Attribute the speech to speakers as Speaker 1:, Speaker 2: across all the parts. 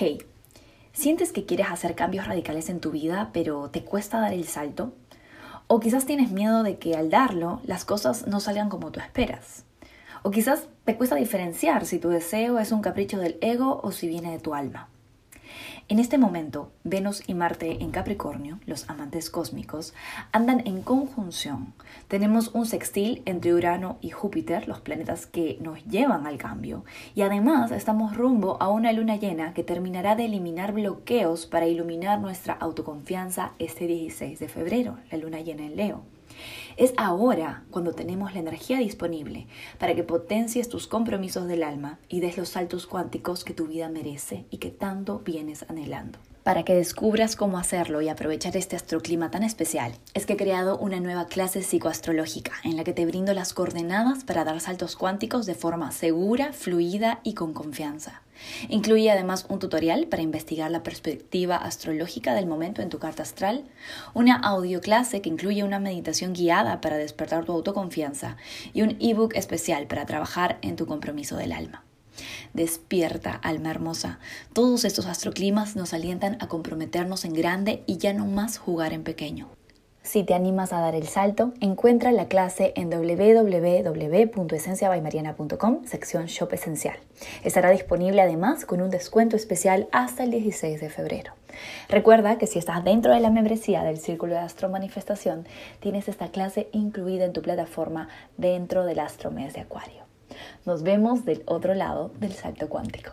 Speaker 1: Hey, ¿sientes que quieres hacer cambios radicales en tu vida, pero te cuesta dar el salto? O quizás tienes miedo de que al darlo las cosas no salgan como tú esperas. O quizás te cuesta diferenciar si tu deseo es un capricho del ego o si viene de tu alma. En este momento, Venus y Marte en Capricornio, los amantes cósmicos, andan en conjunción. Tenemos un sextil entre Urano y Júpiter, los planetas que nos llevan al cambio. Y además estamos rumbo a una luna llena que terminará de eliminar bloqueos para iluminar nuestra autoconfianza este 16 de febrero, la luna llena en Leo. Es ahora cuando tenemos la energía disponible para que potencies tus compromisos del alma y des los saltos cuánticos que tu vida merece y que tanto vienes anhelando. Para que descubras cómo hacerlo y aprovechar este astroclima tan especial, es que he creado una nueva clase psicoastrológica en la que te brindo las coordenadas para dar saltos cuánticos de forma segura, fluida y con confianza. Incluye además un tutorial para investigar la perspectiva astrológica del momento en tu carta astral, una audio clase que incluye una meditación guiada para despertar tu autoconfianza y un ebook especial para trabajar en tu compromiso del alma. Despierta, alma hermosa. Todos estos astroclimas nos alientan a comprometernos en grande y ya no más jugar en pequeño. Si te animas a dar el salto, encuentra la clase en www.esenciabaymariana.com, sección Shop Esencial. Estará disponible además con un descuento especial hasta el 16 de febrero. Recuerda que si estás dentro de la membresía del Círculo de Astro Manifestación, tienes esta clase incluida en tu plataforma dentro del Astro Mes de Acuario. Nos vemos del otro lado del salto cuántico.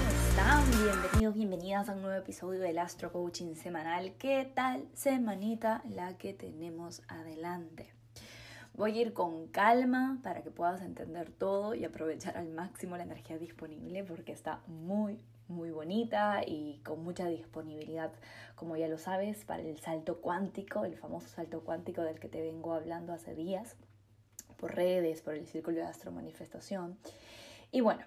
Speaker 1: Bienvenidos, bienvenidas a un nuevo episodio del Astro Coaching semanal. ¿Qué tal semanita la que tenemos adelante? Voy a ir con calma para que puedas entender todo y aprovechar al máximo la energía disponible porque está muy, muy bonita y con mucha disponibilidad, como ya lo sabes, para el salto cuántico, el famoso salto cuántico del que te vengo hablando hace días, por redes, por el círculo de astro manifestación. Y bueno,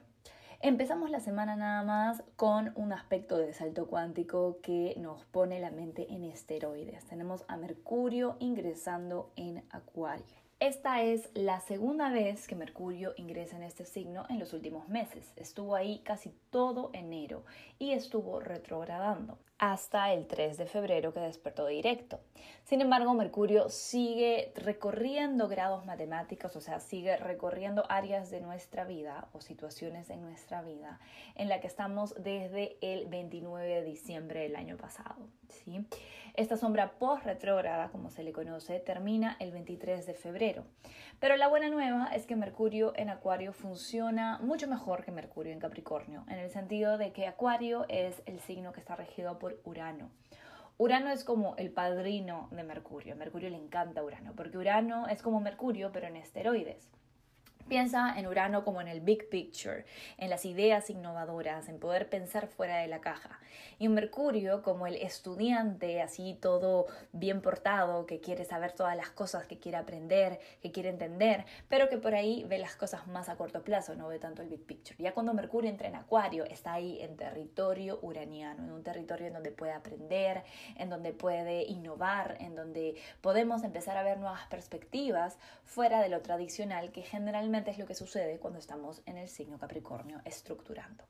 Speaker 1: Empezamos la semana nada más con un aspecto de salto cuántico que nos pone la mente en esteroides. Tenemos a Mercurio ingresando en Acuario. Esta es la segunda vez que Mercurio ingresa en este signo en los últimos meses. Estuvo ahí casi todo enero y estuvo retrogradando hasta el 3 de febrero que despertó directo. Sin embargo, Mercurio sigue recorriendo grados matemáticos, o sea, sigue recorriendo áreas de nuestra vida o situaciones en nuestra vida en la que estamos desde el 29 de diciembre del año pasado. ¿sí? Esta sombra post-retrógrada, como se le conoce, termina el 23 de febrero. Pero la buena nueva es que Mercurio en Acuario funciona mucho mejor que Mercurio en Capricornio, en el sentido de que Acuario es el signo que está regido por Urano. Urano es como el padrino de Mercurio. Mercurio le encanta Urano, porque Urano es como Mercurio, pero en esteroides. Piensa en Urano como en el big picture, en las ideas innovadoras, en poder pensar fuera de la caja. Y Mercurio como el estudiante, así todo bien portado, que quiere saber todas las cosas, que quiere aprender, que quiere entender, pero que por ahí ve las cosas más a corto plazo, no ve tanto el big picture. Ya cuando Mercurio entra en Acuario, está ahí en territorio uraniano, en un territorio en donde puede aprender, en donde puede innovar, en donde podemos empezar a ver nuevas perspectivas fuera de lo tradicional que generalmente es lo que sucede cuando estamos en el signo Capricornio estructurando.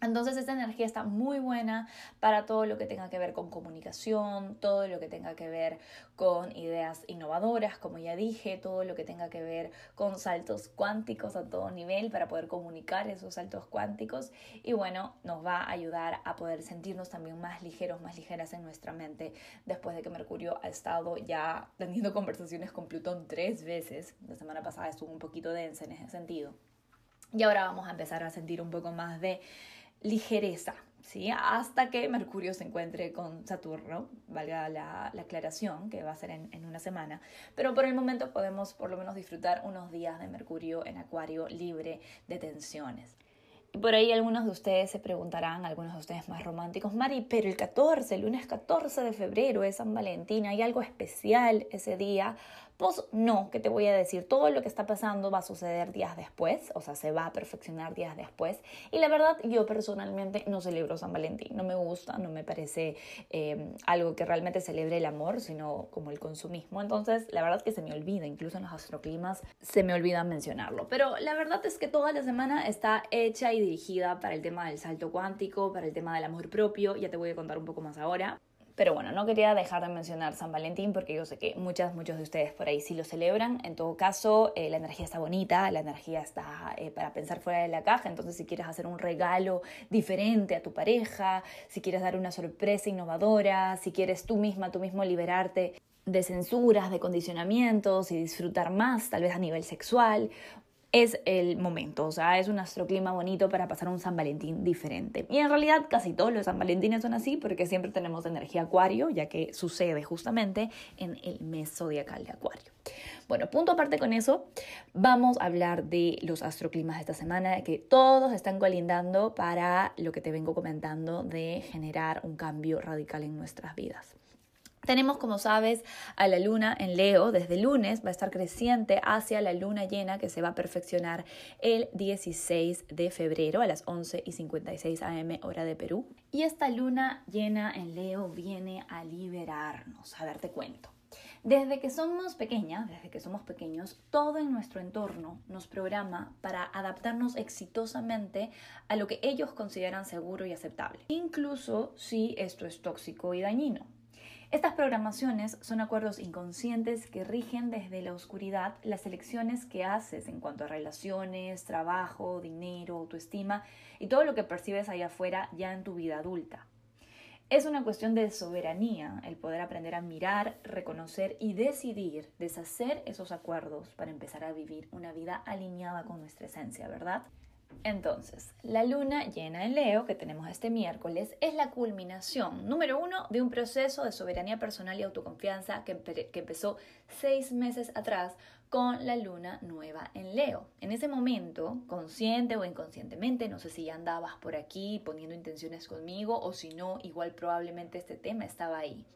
Speaker 1: Entonces esta energía está muy buena para todo lo que tenga que ver con comunicación, todo lo que tenga que ver con ideas innovadoras, como ya dije, todo lo que tenga que ver con saltos cuánticos a todo nivel para poder comunicar esos saltos cuánticos y bueno, nos va a ayudar a poder sentirnos también más ligeros, más ligeras en nuestra mente después de que Mercurio ha estado ya teniendo conversaciones con Plutón tres veces. La semana pasada estuvo un poquito densa en ese sentido. Y ahora vamos a empezar a sentir un poco más de ligereza, ¿sí? hasta que Mercurio se encuentre con Saturno, valga la, aclaración, que va a ser en, en, una semana. Pero por el momento podemos por lo menos disfrutar unos días de Mercurio en Acuario libre de tensiones. Y por ahí algunos de ustedes se preguntarán, algunos de ustedes más románticos, Mari, pero el 14, el lunes 14 de febrero es San Valentín, ¿hay algo especial ese día? Pues no, que te voy a decir, todo lo que está pasando va a suceder días después, o sea, se va a perfeccionar días después. Y la verdad, yo personalmente no celebro San Valentín, no me gusta, no me parece eh, algo que realmente celebre el amor, sino como el consumismo. Entonces, la verdad que se me olvida, incluso en los astroclimas se me olvida mencionarlo. Pero la verdad es que toda la semana está hecha y dirigida para el tema del salto cuántico, para el tema del amor propio, ya te voy a contar un poco más ahora. Pero bueno, no quería dejar de mencionar San Valentín porque yo sé que muchas, muchos de ustedes por ahí sí lo celebran. En todo caso, eh, la energía está bonita, la energía está eh, para pensar fuera de la caja. Entonces, si quieres hacer un regalo diferente a tu pareja, si quieres dar una sorpresa innovadora, si quieres tú misma, tú mismo liberarte de censuras, de condicionamientos y disfrutar más, tal vez a nivel sexual, es el momento, o sea, es un astroclima bonito para pasar un San Valentín diferente. Y en realidad casi todos los San Valentines son así porque siempre tenemos energía acuario, ya que sucede justamente en el mes zodiacal de acuario. Bueno, punto aparte con eso, vamos a hablar de los astroclimas de esta semana, que todos están colindando para lo que te vengo comentando de generar un cambio radical en nuestras vidas. Tenemos, como sabes, a la luna en Leo. Desde lunes va a estar creciente hacia la luna llena que se va a perfeccionar el 16 de febrero a las 11 y 56 am hora de Perú. Y esta luna llena en Leo viene a liberarnos. A ver, te cuento. Desde que somos pequeñas, desde que somos pequeños, todo en nuestro entorno nos programa para adaptarnos exitosamente a lo que ellos consideran seguro y aceptable, incluso si esto es tóxico y dañino. Estas programaciones son acuerdos inconscientes que rigen desde la oscuridad las elecciones que haces en cuanto a relaciones, trabajo, dinero, autoestima y todo lo que percibes allá afuera ya en tu vida adulta. Es una cuestión de soberanía el poder aprender a mirar, reconocer y decidir deshacer esos acuerdos para empezar a vivir una vida alineada con nuestra esencia, ¿verdad? Entonces, la luna llena en Leo que tenemos este miércoles es la culminación, número uno, de un proceso de soberanía personal y autoconfianza que, empezó seis meses atrás con la luna nueva en Leo. En ese momento, consciente o inconscientemente, no sé si ya andabas por aquí poniendo intenciones conmigo o si no, igual probablemente este tema estaba ahí,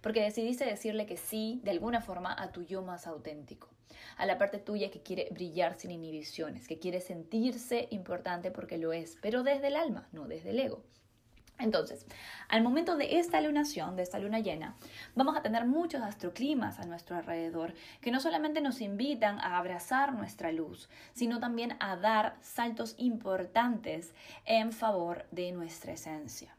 Speaker 1: porque decidiste decirle que sí de alguna forma a tu yo más auténtico a la parte tuya que quiere brillar sin inhibiciones, que quiere sentirse importante porque lo es, pero desde el alma, no desde el ego. Entonces, al momento de esta lunación, de esta luna llena, vamos a tener muchos astroclimas a nuestro alrededor que no solamente nos invitan a abrazar nuestra luz, sino también a dar saltos importantes en favor de nuestra esencia.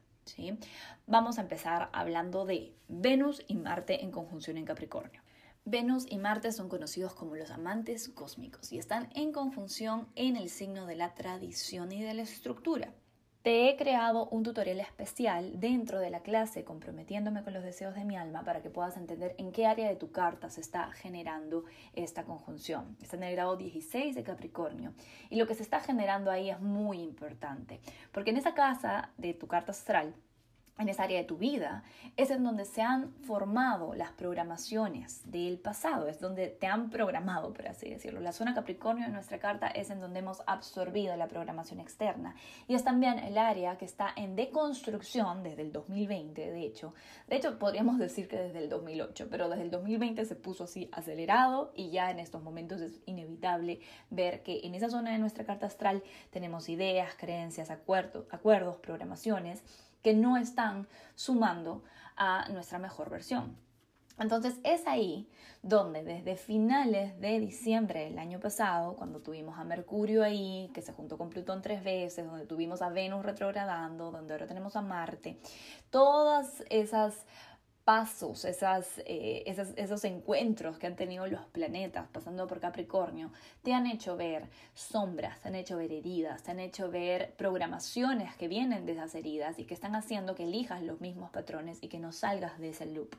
Speaker 1: Vamos a empezar hablando de Venus y Marte en conjunción en Capricornio. Venus y Marte son conocidos como los amantes cósmicos y están en conjunción en el signo de la tradición y de la estructura. Te he creado un tutorial especial dentro de la clase comprometiéndome con los deseos de mi alma para que puedas entender en qué área de tu carta se está generando esta conjunción. Está en el grado 16 de Capricornio y lo que se está generando ahí es muy importante porque en esa casa de tu carta astral en esa área de tu vida, es en donde se han formado las programaciones del pasado, es donde te han programado, por así decirlo. La zona Capricornio de nuestra carta es en donde hemos absorbido la programación externa y es también el área que está en deconstrucción desde el 2020, de hecho. De hecho, podríamos decir que desde el 2008, pero desde el 2020 se puso así acelerado y ya en estos momentos es inevitable ver que en esa zona de nuestra carta astral tenemos ideas, creencias, acuerdos, acuerdos programaciones que no están sumando a nuestra mejor versión. Entonces es ahí donde desde finales de diciembre del año pasado, cuando tuvimos a Mercurio ahí, que se juntó con Plutón tres veces, donde tuvimos a Venus retrogradando, donde ahora tenemos a Marte, todas esas pasos, eh, esos encuentros que han tenido los planetas pasando por Capricornio, te han hecho ver sombras, te han hecho ver heridas, te han hecho ver programaciones que vienen de esas heridas y que están haciendo que elijas los mismos patrones y que no salgas de ese loop.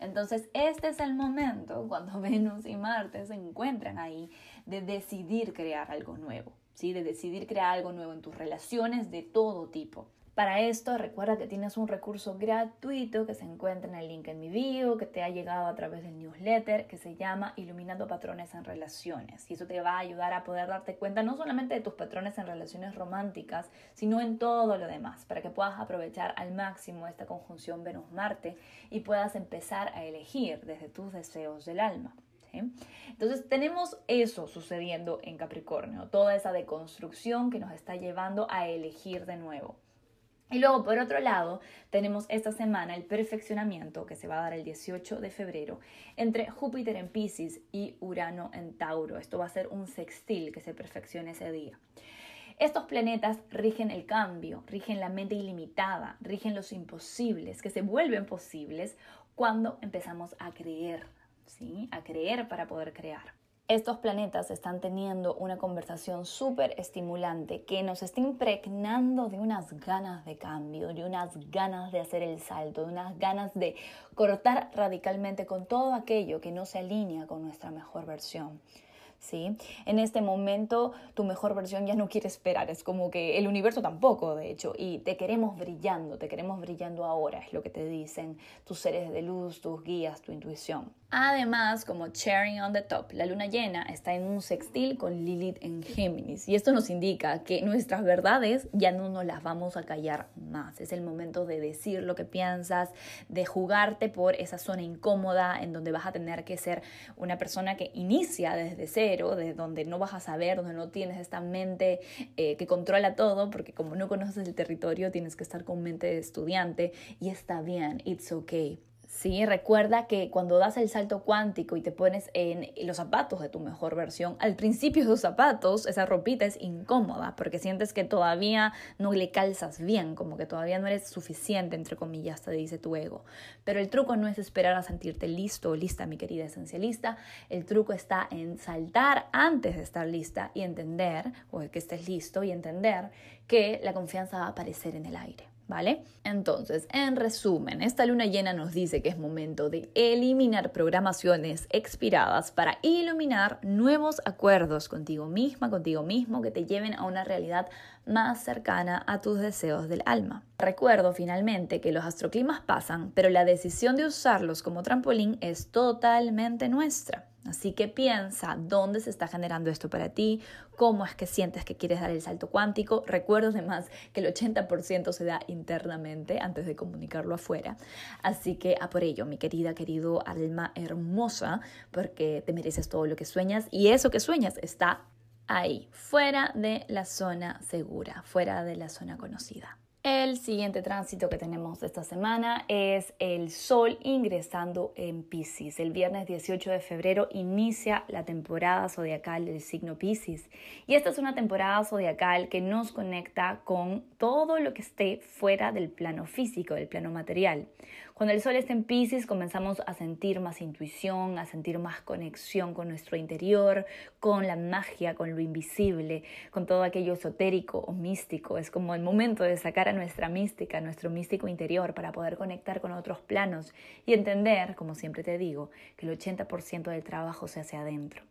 Speaker 1: Entonces, este es el momento cuando Venus y Marte se encuentran ahí de decidir crear algo nuevo, ¿sí? de decidir crear algo nuevo en tus relaciones de todo tipo Para esto recuerda que tienes un recurso gratuito que se encuentra en el link en mi bio, que te ha llegado a través del newsletter, que se llama Iluminando Patrones en Relaciones. Y eso te va a ayudar a poder darte cuenta no solamente de tus patrones en relaciones románticas, sino en todo lo demás, para que puedas aprovechar al máximo esta conjunción Venus-Marte y puedas empezar a elegir desde tus deseos del alma. Entonces tenemos eso sucediendo en Capricornio, toda esa deconstrucción que nos está llevando a elegir de nuevo. Y luego, por otro lado, tenemos esta semana el perfeccionamiento que se va a dar el 18 de febrero entre Júpiter en Pisces y Urano en Tauro. Esto va a ser un sextil que se perfeccione ese día. Estos planetas rigen el cambio, rigen la mente ilimitada, rigen los imposibles, que se vuelven posibles cuando empezamos a creer, ¿sí? A creer para poder crear estos planetas están teniendo una conversación súper estimulante que nos está impregnando de unas ganas de cambio, de unas ganas de hacer el salto, de unas ganas de cortar radicalmente con todo aquello que no se alinea con nuestra mejor versión. ¿sí? En este momento tu mejor versión ya no quiere esperar, es como que el universo tampoco, de hecho, y te queremos brillando, te queremos brillando ahora, es lo que te dicen tus seres de luz, tus guías, tu intuición. Además, como cherry on the top, la luna llena está en un sextil con Lilith en Géminis y esto nos indica que nuestras verdades ya no nos las vamos a callar más. Es el momento de decir lo que piensas, de jugarte por esa zona incómoda en donde vas a tener que ser una persona que inicia desde cero, desde donde no vas a saber, donde no tienes esta mente eh, que controla todo, porque como no conoces el territorio tienes que estar con mente de estudiante y está bien, it's okay. Sí, recuerda que cuando das el salto cuántico y te pones en los zapatos de tu mejor versión, al principio de los zapatos esa ropita es incómoda porque sientes que todavía no le calzas bien, como que todavía no eres suficiente, entre comillas, te dice tu ego. Pero el truco no es esperar a sentirte listo o lista, mi querida esencialista. El truco está en saltar antes de estar lista y entender, o que estés listo y entender que la confianza va a aparecer en el aire. ¿Vale? Entonces, en resumen, esta luna llena nos dice que es momento de eliminar programaciones expiradas para iluminar nuevos acuerdos contigo misma, contigo mismo, que te lleven a una realidad más cercana a tus deseos del alma. Recuerdo finalmente que los astroclimas pasan, pero la decisión de usarlos como trampolín es totalmente nuestra. Así que piensa dónde se está generando esto para ti, cómo es que sientes que quieres dar el salto cuántico. Recuerdo además que el 80% se da internamente antes de comunicarlo afuera. Así que a por ello, mi querida, querido alma hermosa, porque te mereces todo lo que sueñas y eso que sueñas está ahí, fuera de la zona segura, fuera de la zona conocida. El siguiente tránsito que tenemos esta semana es el Sol ingresando en Pisces. El viernes 18 de febrero inicia la temporada zodiacal del signo Pisces. Y esta es una temporada zodiacal que nos conecta con todo lo que esté fuera del plano físico, del plano material. Cuando el sol está en Pisces comenzamos a sentir más intuición, a sentir más conexión con nuestro interior, con la magia, con lo invisible, con todo aquello esotérico o místico. Es como el momento de sacar a nuestra mística, nuestro místico interior para poder conectar con otros planos y entender, como siempre te digo, que el 80% del trabajo se hace adentro.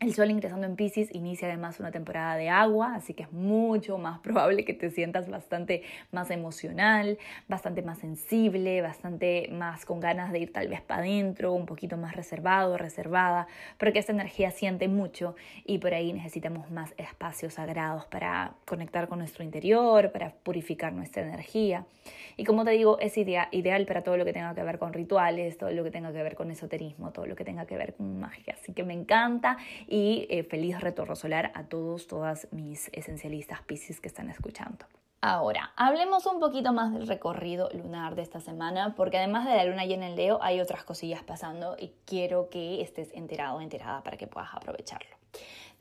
Speaker 1: El Sol ingresando en Pisces inicia además una temporada de agua, así que es mucho más probable que te sientas bastante más emocional, bastante más sensible, bastante más con ganas de ir tal vez para adentro, un poquito más reservado, reservada, porque esta energía siente mucho y por ahí necesitamos más espacios sagrados para conectar con nuestro interior, para purificar nuestra energía. Y como te digo, es ideal para todo lo que tenga que ver con rituales, todo lo que tenga que ver con esoterismo, todo lo que tenga que ver con magia. Así que me encanta y eh, feliz retorno solar a todos, todas mis esencialistas Pisces que están escuchando. Ahora, hablemos un poquito más del recorrido lunar de esta semana, porque además de la luna llena en Leo, hay otras cosillas pasando y quiero que estés enterado o enterada para que puedas aprovecharlo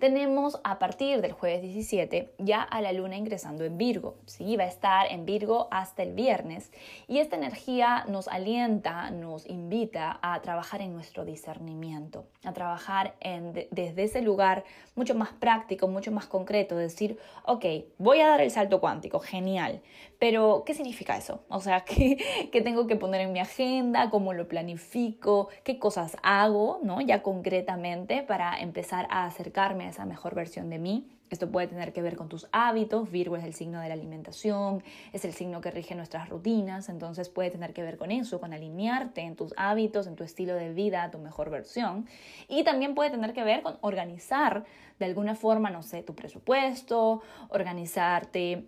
Speaker 1: tenemos a partir del jueves 17 ya a la luna ingresando en Virgo. ¿sí? Va a estar en Virgo hasta el viernes y esta energía nos alienta, nos invita a trabajar en nuestro discernimiento, a trabajar en, desde ese lugar mucho más práctico, mucho más concreto, decir, ok, voy a dar el salto cuántico, genial, pero ¿qué significa eso? O sea, ¿qué, qué tengo que poner en mi agenda? ¿Cómo lo planifico? ¿Qué cosas hago? ¿no? Ya concretamente para empezar a acercarme a esa mejor versión de mí. Esto puede tener que ver con tus hábitos. Virgo es el signo de la alimentación, es el signo que rige nuestras rutinas, entonces puede tener que ver con eso, con alinearte en tus hábitos, en tu estilo de vida, tu mejor versión. Y también puede tener que ver con organizar de alguna forma, no sé, tu presupuesto, organizarte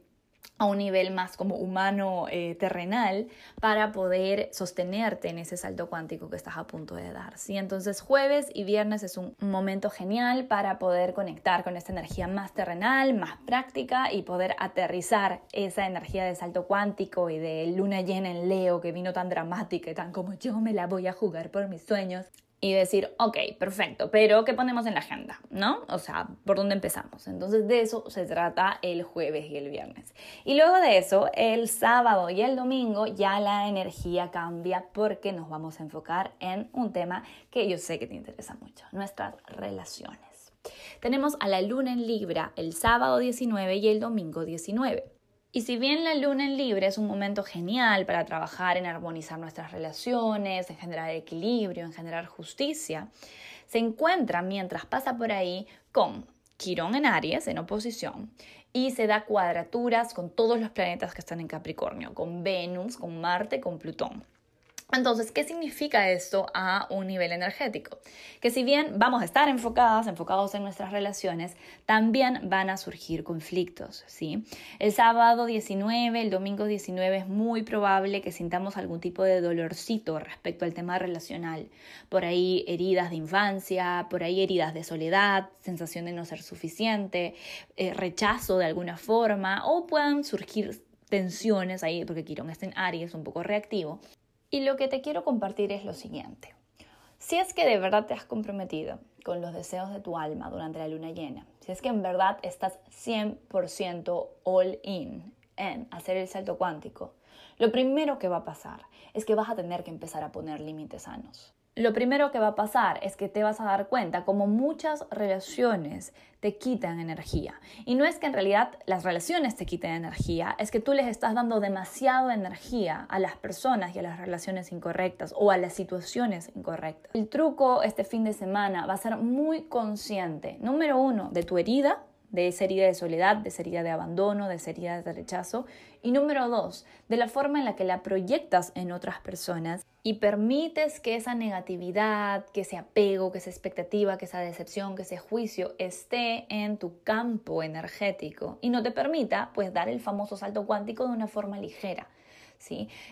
Speaker 1: a un nivel más como humano eh, terrenal para poder sostenerte en ese salto cuántico que estás a punto de dar. ¿sí? Entonces jueves y viernes es un momento genial para poder conectar con esta energía más terrenal, más práctica y poder aterrizar esa energía de salto cuántico y de luna llena en Leo que vino tan dramática y tan como yo me la voy a jugar por mis sueños y decir, ok, perfecto, pero ¿qué ponemos en la agenda? ¿No? O sea, ¿por dónde empezamos? Entonces de eso se trata el jueves y el viernes. Y luego de eso, el sábado y el domingo ya la energía cambia porque nos vamos a enfocar en un tema que yo sé que te interesa mucho, nuestras relaciones. Tenemos a la luna en Libra el sábado 19 y el domingo 19. Y si bien la luna en Libre es un momento genial para trabajar en armonizar nuestras relaciones, en generar equilibrio, en generar justicia, se encuentra mientras pasa por ahí con Quirón en Aries, en oposición, y se da cuadraturas con todos los planetas que están en Capricornio, con Venus, con Marte, con Plutón. Entonces, ¿qué significa esto a un nivel energético? Que si bien vamos a estar enfocadas, enfocados en nuestras relaciones, también van a surgir conflictos, ¿sí? El sábado 19, el domingo 19 es muy probable que sintamos algún tipo de dolorcito respecto al tema relacional. Por ahí heridas de infancia, por ahí heridas de soledad, sensación de no ser suficiente, eh, rechazo de alguna forma, o puedan surgir tensiones ahí, porque Quirón está en Aries, un poco reactivo, y lo que te quiero compartir es lo siguiente. Si es que de verdad te has comprometido con los deseos de tu alma durante la luna llena, si es que en verdad estás 100% all in en hacer el salto cuántico, lo primero que va a pasar es que vas a tener que empezar a poner límites sanos lo primero que va a pasar es que te vas a dar cuenta como muchas relaciones te quitan energía. Y no es que en realidad las relaciones te quiten energía, es que tú les estás dando demasiada energía a las personas y a las relaciones incorrectas o a las situaciones incorrectas. El truco este fin de semana va a ser muy consciente, número uno, de tu herida, de esa herida de soledad, de esa herida de abandono, de esa herida de rechazo. Y número dos, de la forma en la que la proyectas en otras personas y permites que esa negatividad, que ese apego, que esa expectativa, que esa decepción, que ese juicio esté en tu campo energético y no te permita pues dar el famoso salto cuántico de una forma ligera.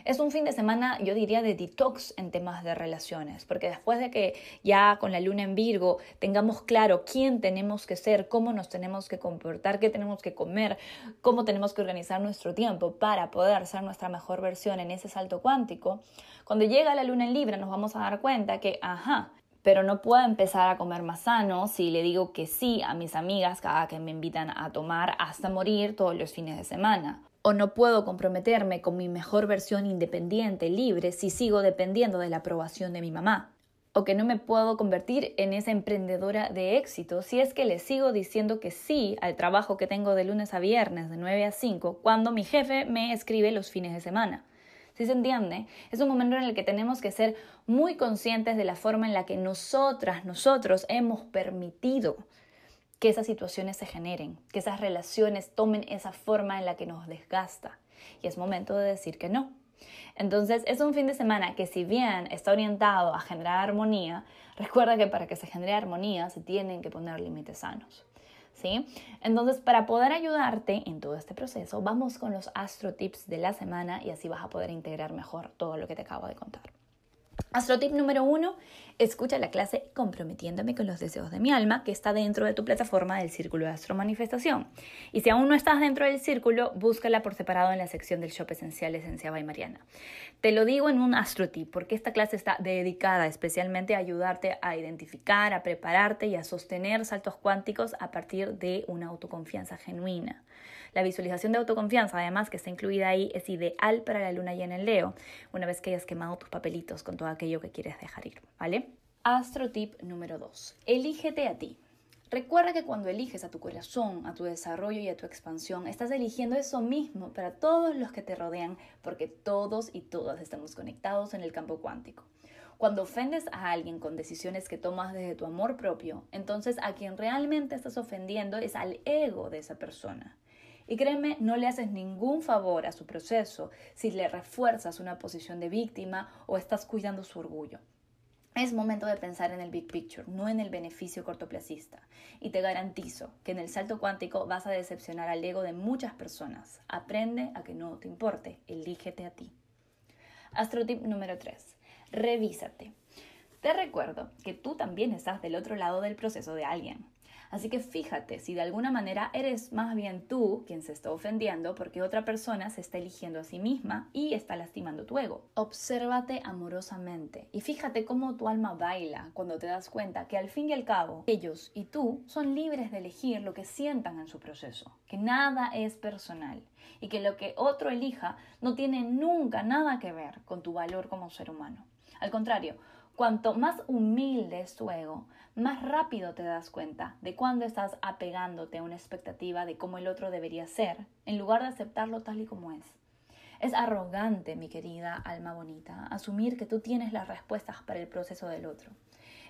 Speaker 1: Es un fin de semana, yo diría, de detox en temas de relaciones, porque después de que ya con la luna en Virgo tengamos claro quién tenemos que ser, cómo nos tenemos que comportar, qué tenemos que comer, cómo tenemos que organizar nuestro tiempo para poder ser nuestra mejor versión en ese salto cuántico, cuando llega la luna en Libra nos vamos a dar cuenta que, ajá, pero no puedo empezar a comer más sano si le digo que sí a mis amigas cada que me invitan a tomar hasta morir todos los fines de semana o no puedo comprometerme con mi mejor versión independiente, libre, si sigo dependiendo de la aprobación de mi mamá. O que no me puedo convertir en esa emprendedora de éxito si es que le sigo diciendo que sí al trabajo que tengo de lunes a viernes de 9 a 5 cuando mi jefe me escribe los fines de semana. Si se entiende, es un momento en el que tenemos que ser muy conscientes de la forma en la que nosotras, nosotros hemos permitido que esas situaciones se generen, que esas relaciones tomen esa forma en la que nos desgasta. Y es momento de decir que no. Entonces es un fin de semana que si bien está orientado a generar armonía, recuerda que para que se genere armonía se tienen que poner límites sanos. ¿Sí? Entonces, para poder ayudarte en todo este proceso, vamos con los astro tips de la semana y así vas a poder integrar mejor todo lo que te acabo de contar. Astrotip número uno, escucha la clase Comprometiéndome con los deseos de mi alma, que está dentro de tu plataforma del Círculo de Astro Manifestación. Y si aún no estás dentro del círculo, búscala por separado en la sección del Shop Esencial Esenciaba y Mariana. Te lo digo en un Astrotip, porque esta clase está dedicada especialmente a ayudarte a identificar, a prepararte y a sostener saltos cuánticos a partir de una autoconfianza genuina. La visualización de autoconfianza, además, que está incluida ahí, es ideal para la luna llena en Leo, una vez que hayas quemado tus papelitos con todo aquello que quieres dejar ir, ¿vale? Astro tip número 2. Elígete a ti. Recuerda que cuando eliges a tu corazón, a tu desarrollo y a tu expansión, estás eligiendo eso mismo para todos los que te rodean, porque todos y todas estamos conectados en el campo cuántico. Cuando ofendes a alguien con decisiones que tomas desde tu amor propio, entonces a quien realmente estás ofendiendo es al ego de esa persona. Y créeme, no le haces ningún favor a su proceso si le refuerzas una posición de víctima o estás cuidando su orgullo. Es momento de pensar en el big picture, no en el beneficio cortoplacista. Y te garantizo que en el salto cuántico vas a decepcionar al ego de muchas personas. Aprende a que no te importe, elígete a ti. Astrotip número 3. Revísate. Te recuerdo que tú también estás del otro lado del proceso de alguien. Así que fíjate si de alguna manera eres más bien tú quien se está ofendiendo porque otra persona se está eligiendo a sí misma y está lastimando tu ego. Obsérvate amorosamente y fíjate cómo tu alma baila cuando te das cuenta que al fin y al cabo ellos y tú son libres de elegir lo que sientan en su proceso, que nada es personal y que lo que otro elija no tiene nunca nada que ver con tu valor como ser humano. Al contrario, Cuanto más humilde es tu ego, más rápido te das cuenta de cuando estás apegándote a una expectativa de cómo el otro debería ser, en lugar de aceptarlo tal y como es. Es arrogante, mi querida alma bonita, asumir que tú tienes las respuestas para el proceso del otro.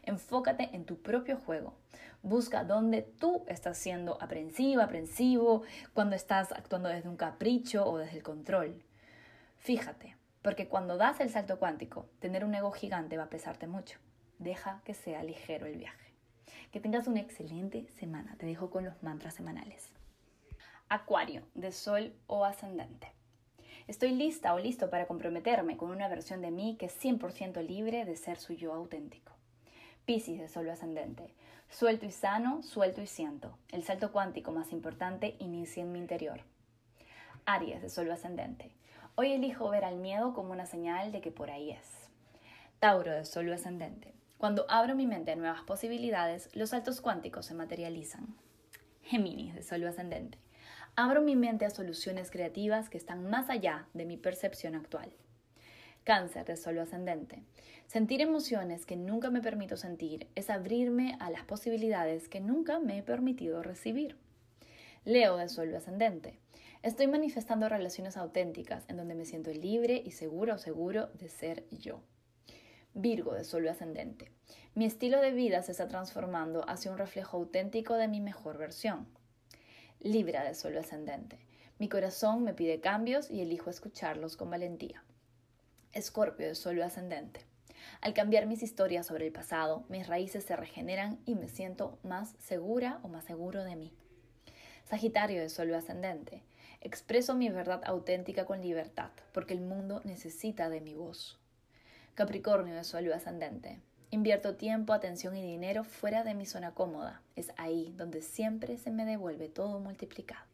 Speaker 1: Enfócate en tu propio juego. Busca dónde tú estás siendo aprensiva, aprensivo, cuando estás actuando desde un capricho o desde el control. Fíjate, porque cuando das el salto cuántico, tener un ego gigante va a pesarte mucho. Deja que sea ligero el viaje. Que tengas una excelente semana. Te dejo con los mantras semanales. Acuario, de Sol o Ascendente. Estoy lista o listo para comprometerme con una versión de mí que es 100% libre de ser su yo auténtico. Piscis de Sol o Ascendente. Suelto y sano, suelto y siento. El salto cuántico más importante inicia en mi interior. Aries de Sol Ascendente. Hoy elijo ver al miedo como una señal de que por ahí es. Tauro de Sol Ascendente. Cuando abro mi mente a nuevas posibilidades, los saltos cuánticos se materializan. Géminis de Sol Ascendente. Abro mi mente a soluciones creativas que están más allá de mi percepción actual. Cáncer de Sol Ascendente. Sentir emociones que nunca me permito sentir es abrirme a las posibilidades que nunca me he permitido recibir. Leo de Sol Ascendente. Estoy manifestando relaciones auténticas en donde me siento libre y seguro o seguro de ser yo. Virgo de Sol Ascendente. Mi estilo de vida se está transformando hacia un reflejo auténtico de mi mejor versión. Libra de Sol Ascendente. Mi corazón me pide cambios y elijo escucharlos con valentía. Escorpio de Sol Ascendente. Al cambiar mis historias sobre el pasado, mis raíces se regeneran y me siento más segura o más seguro de mí. Sagitario de Sol ascendente. Expreso mi verdad auténtica con libertad, porque el mundo necesita de mi voz. Capricornio de Sol ascendente. Invierto tiempo, atención y dinero fuera de mi zona cómoda. Es ahí donde siempre se me devuelve todo multiplicado.